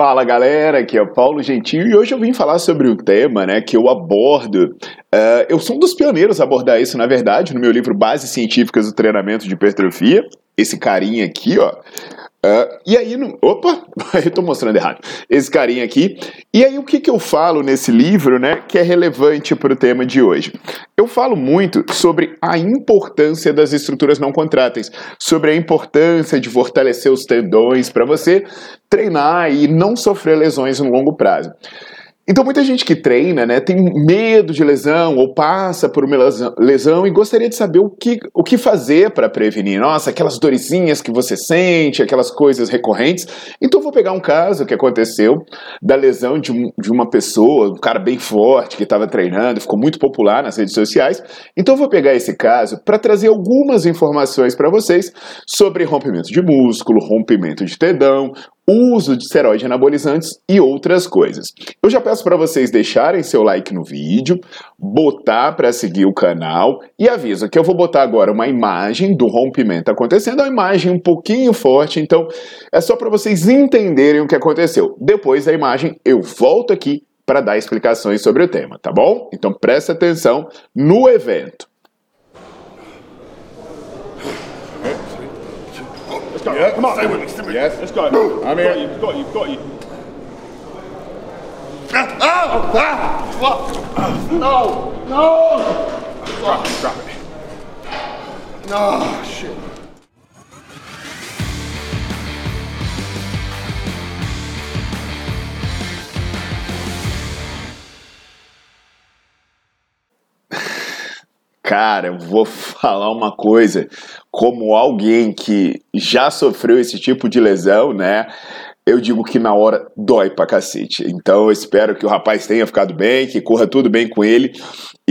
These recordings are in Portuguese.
Fala galera, aqui é o Paulo Gentil e hoje eu vim falar sobre um tema né, que eu abordo. Uh, eu sou um dos pioneiros a abordar isso, na verdade, no meu livro Bases Científicas do Treinamento de Hipertrofia. Esse carinha aqui, ó, Uh, e aí, no, opa, eu tô mostrando errado, esse carinha aqui. E aí, o que, que eu falo nesse livro, né, que é relevante para o tema de hoje? Eu falo muito sobre a importância das estruturas não contráteis, sobre a importância de fortalecer os tendões para você treinar e não sofrer lesões no longo prazo. Então, muita gente que treina, né, tem medo de lesão ou passa por uma lesão e gostaria de saber o que, o que fazer para prevenir. Nossa, aquelas dorezinhas que você sente, aquelas coisas recorrentes. Então, vou pegar um caso que aconteceu da lesão de, um, de uma pessoa, um cara bem forte que estava treinando, ficou muito popular nas redes sociais. Então, vou pegar esse caso para trazer algumas informações para vocês sobre rompimento de músculo, rompimento de tendão, uso de esteroide anabolizantes e outras coisas. Eu já peço para vocês deixarem seu like no vídeo, botar para seguir o canal e aviso que eu vou botar agora uma imagem do rompimento acontecendo, uma imagem um pouquinho forte, então é só para vocês entenderem o que aconteceu. Depois da imagem eu volto aqui para dar explicações sobre o tema, tá bom? Então presta atenção no evento. Yeah, come on. Stay with me. Stay with yes. Let's go. I'm here. Got you. Got you. Got you. Ah! Ah! ah. ah. No! No! Drop it. Drop it. No! Oh, shit. Cara, eu vou falar uma coisa, como alguém que já sofreu esse tipo de lesão, né? Eu digo que na hora dói pra cacete. Então eu espero que o rapaz tenha ficado bem, que corra tudo bem com ele.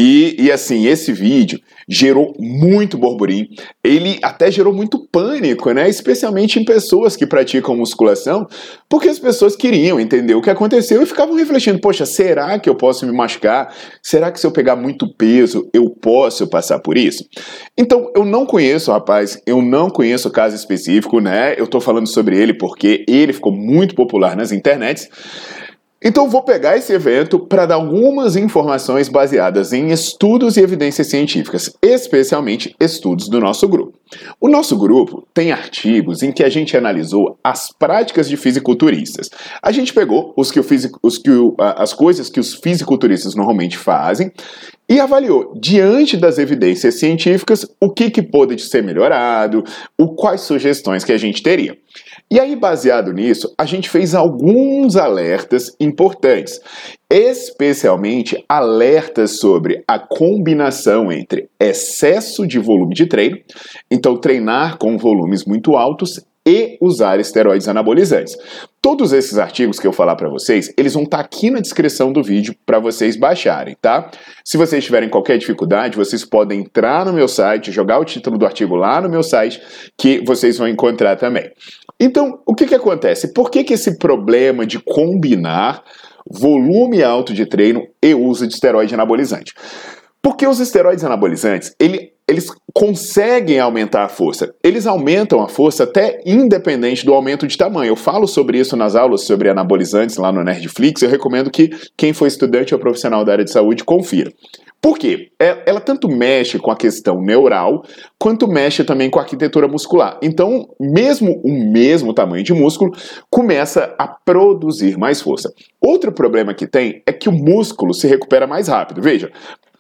E, e assim, esse vídeo gerou muito burburinho. Ele até gerou muito pânico, né? Especialmente em pessoas que praticam musculação, porque as pessoas queriam entender o que aconteceu e ficavam refletindo: poxa, será que eu posso me machucar? Será que se eu pegar muito peso eu posso passar por isso? Então, eu não conheço, rapaz, eu não conheço o caso específico, né? Eu tô falando sobre ele porque ele ficou muito popular nas internets. Então vou pegar esse evento para dar algumas informações baseadas em estudos e evidências científicas, especialmente estudos do nosso grupo. O nosso grupo tem artigos em que a gente analisou as práticas de fisiculturistas. A gente pegou os que o os que o, as coisas que os fisiculturistas normalmente fazem e avaliou, diante das evidências científicas, o que, que pode ser melhorado, o, quais sugestões que a gente teria. E aí, baseado nisso, a gente fez alguns alertas importantes, especialmente alertas sobre a combinação entre excesso de volume de treino, então treinar com volumes muito altos e usar esteroides anabolizantes. Todos esses artigos que eu falar para vocês, eles vão estar tá aqui na descrição do vídeo para vocês baixarem, tá? Se vocês tiverem qualquer dificuldade, vocês podem entrar no meu site, jogar o título do artigo lá no meu site, que vocês vão encontrar também. Então, o que que acontece? Por que que esse problema de combinar volume alto de treino e uso de esteroide anabolizante? Porque os esteroides anabolizantes, ele, eles conseguem aumentar a força. Eles aumentam a força até independente do aumento de tamanho. Eu falo sobre isso nas aulas sobre anabolizantes lá no Nerdflix. Eu recomendo que quem for estudante ou profissional da área de saúde confira. Por quê? É, ela tanto mexe com a questão neural, quanto mexe também com a arquitetura muscular. Então, mesmo o mesmo tamanho de músculo começa a produzir mais força. Outro problema que tem é que o músculo se recupera mais rápido. Veja,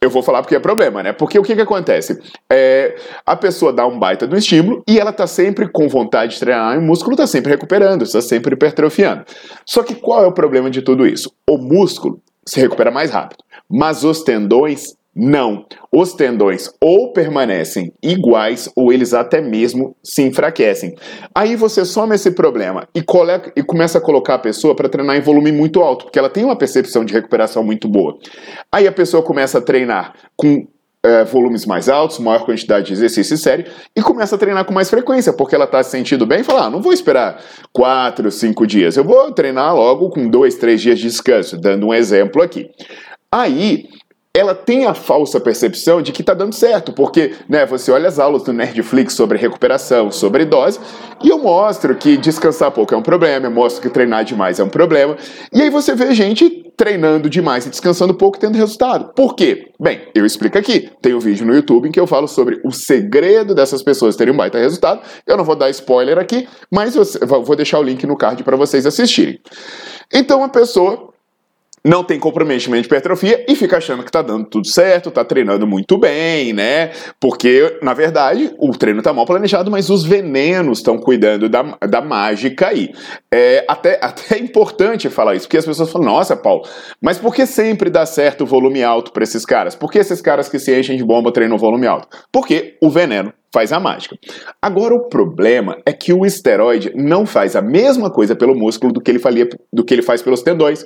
eu vou falar porque é problema, né? Porque o que, que acontece? É, a pessoa dá um baita do estímulo e ela tá sempre com vontade de treinar e o músculo tá sempre recuperando, está sempre hipertrofiando. Só que qual é o problema de tudo isso? O músculo se recupera mais rápido, mas os tendões não. Os tendões ou permanecem iguais ou eles até mesmo se enfraquecem. Aí você soma esse problema e, coloca, e começa a colocar a pessoa para treinar em volume muito alto, porque ela tem uma percepção de recuperação muito boa. Aí a pessoa começa a treinar com é, volumes mais altos, maior quantidade de exercício sério e começa a treinar com mais frequência, porque ela está se sentindo bem e fala: ah, não vou esperar quatro, cinco dias, eu vou treinar logo com dois, três dias de descanso, dando um exemplo aqui. Aí ela tem a falsa percepção de que está dando certo, porque né, você olha as aulas do Nerdflix sobre recuperação, sobre dose, e eu mostro que descansar pouco é um problema, eu mostro que treinar demais é um problema, e aí você vê gente treinando demais e descansando pouco tendo resultado. Por quê? Bem, eu explico aqui. Tem um vídeo no YouTube em que eu falo sobre o segredo dessas pessoas terem um baita resultado. Eu não vou dar spoiler aqui, mas vou deixar o link no card para vocês assistirem. Então a pessoa não tem comprometimento de hipertrofia e fica achando que tá dando tudo certo, tá treinando muito bem, né? Porque, na verdade, o treino tá mal planejado, mas os venenos estão cuidando da, da mágica aí. É até, até é importante falar isso, porque as pessoas falam, nossa, Paulo, mas por que sempre dá certo o volume alto para esses caras? Por que esses caras que se enchem de bomba treinam volume alto? Porque o veneno faz a mágica. Agora o problema é que o esteroide não faz a mesma coisa pelo músculo do que ele, falia, do que ele faz pelos tendões.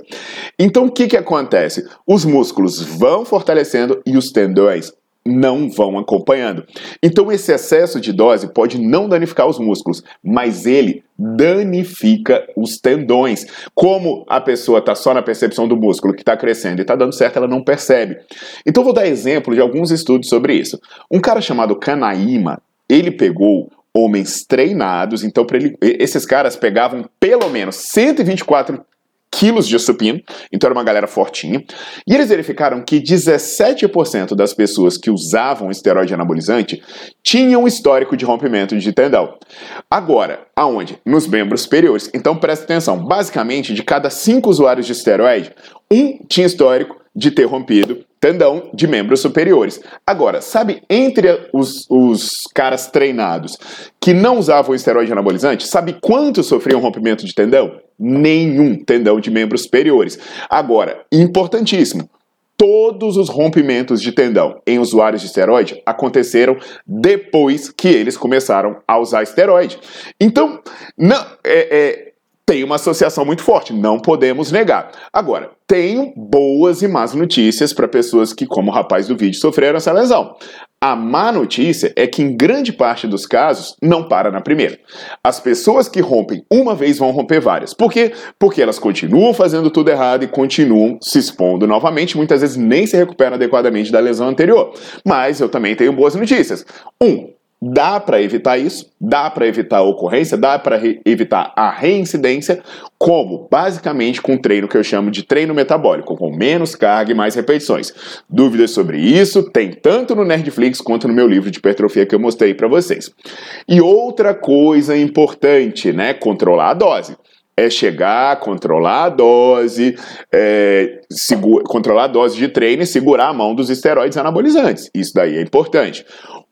Então o que, que acontece? Os músculos vão fortalecendo e os tendões não vão acompanhando. Então esse excesso de dose pode não danificar os músculos, mas ele danifica os tendões. Como a pessoa está só na percepção do músculo que está crescendo e está dando certo, ela não percebe. Então vou dar exemplo de alguns estudos sobre isso. Um cara chamado Kanaima, ele pegou homens treinados, então ele, esses caras pegavam pelo menos 124 quilos de supino, então era uma galera fortinha. E eles verificaram que 17% das pessoas que usavam esteroide anabolizante tinham histórico de rompimento de tendão. Agora, aonde? Nos membros superiores. Então presta atenção, basicamente de cada 5 usuários de esteroide, um tinha histórico de ter rompido tendão de membros superiores. Agora, sabe, entre os, os caras treinados que não usavam esteroide anabolizante, sabe quanto sofriam rompimento de tendão? Nenhum tendão de membros superiores. Agora, importantíssimo, todos os rompimentos de tendão em usuários de esteroide aconteceram depois que eles começaram a usar esteroide. Então, não, é, é tem uma associação muito forte, não podemos negar. Agora, tenho boas e más notícias para pessoas que, como o rapaz do vídeo, sofreram essa lesão. A má notícia é que, em grande parte dos casos, não para na primeira. As pessoas que rompem uma vez vão romper várias. Por quê? Porque elas continuam fazendo tudo errado e continuam se expondo novamente, muitas vezes nem se recuperam adequadamente da lesão anterior. Mas eu também tenho boas notícias. Um, Dá para evitar isso, dá para evitar a ocorrência, dá para evitar a reincidência, como? Basicamente com um treino que eu chamo de treino metabólico, com menos carga e mais repetições. Dúvidas sobre isso tem tanto no Nerdflix quanto no meu livro de hipertrofia que eu mostrei para vocês. E outra coisa importante, né? Controlar a dose é chegar, controlar a dose, é, segura, controlar a dose de treino e segurar a mão dos esteroides anabolizantes. Isso daí é importante.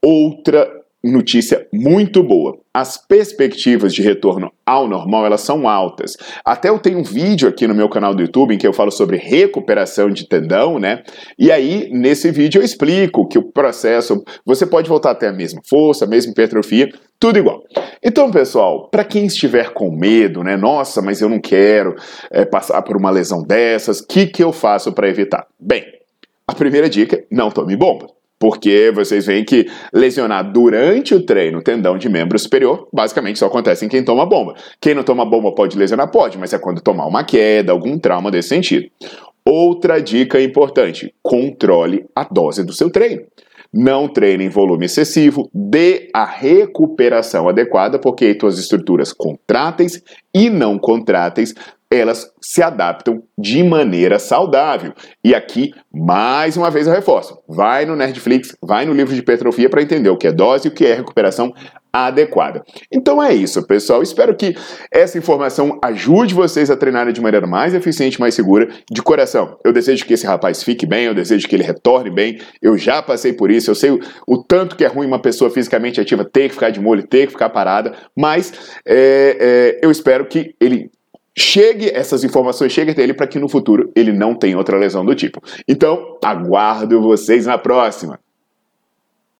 Outra notícia muito boa. As perspectivas de retorno ao normal, elas são altas. Até eu tenho um vídeo aqui no meu canal do YouTube em que eu falo sobre recuperação de tendão, né? E aí, nesse vídeo eu explico que o processo, você pode voltar até a mesma força, a mesma hipertrofia, tudo igual. Então, pessoal, para quem estiver com medo, né? Nossa, mas eu não quero é, passar por uma lesão dessas, o que, que eu faço para evitar? Bem, a primeira dica, não tome bomba. Porque vocês veem que lesionar durante o treino o tendão de membro superior basicamente só acontece em quem toma bomba. Quem não toma bomba pode lesionar? Pode, mas é quando tomar uma queda, algum trauma desse sentido. Outra dica importante: controle a dose do seu treino. Não treine em volume excessivo, dê a recuperação adequada, porque aí tuas estruturas contráteis e não contráteis elas se adaptam de maneira saudável. E aqui, mais uma vez eu reforço, vai no Nerdflix, vai no livro de hipertrofia para entender o que é dose e o que é recuperação adequada. Então é isso, pessoal. Espero que essa informação ajude vocês a treinarem de maneira mais eficiente, mais segura. De coração, eu desejo que esse rapaz fique bem, eu desejo que ele retorne bem. Eu já passei por isso, eu sei o, o tanto que é ruim uma pessoa fisicamente ativa ter que ficar de molho, ter que ficar parada, mas é, é, eu espero que ele chegue essas informações chegue até ele para que no futuro ele não tenha outra lesão do tipo. Então, aguardo vocês na próxima.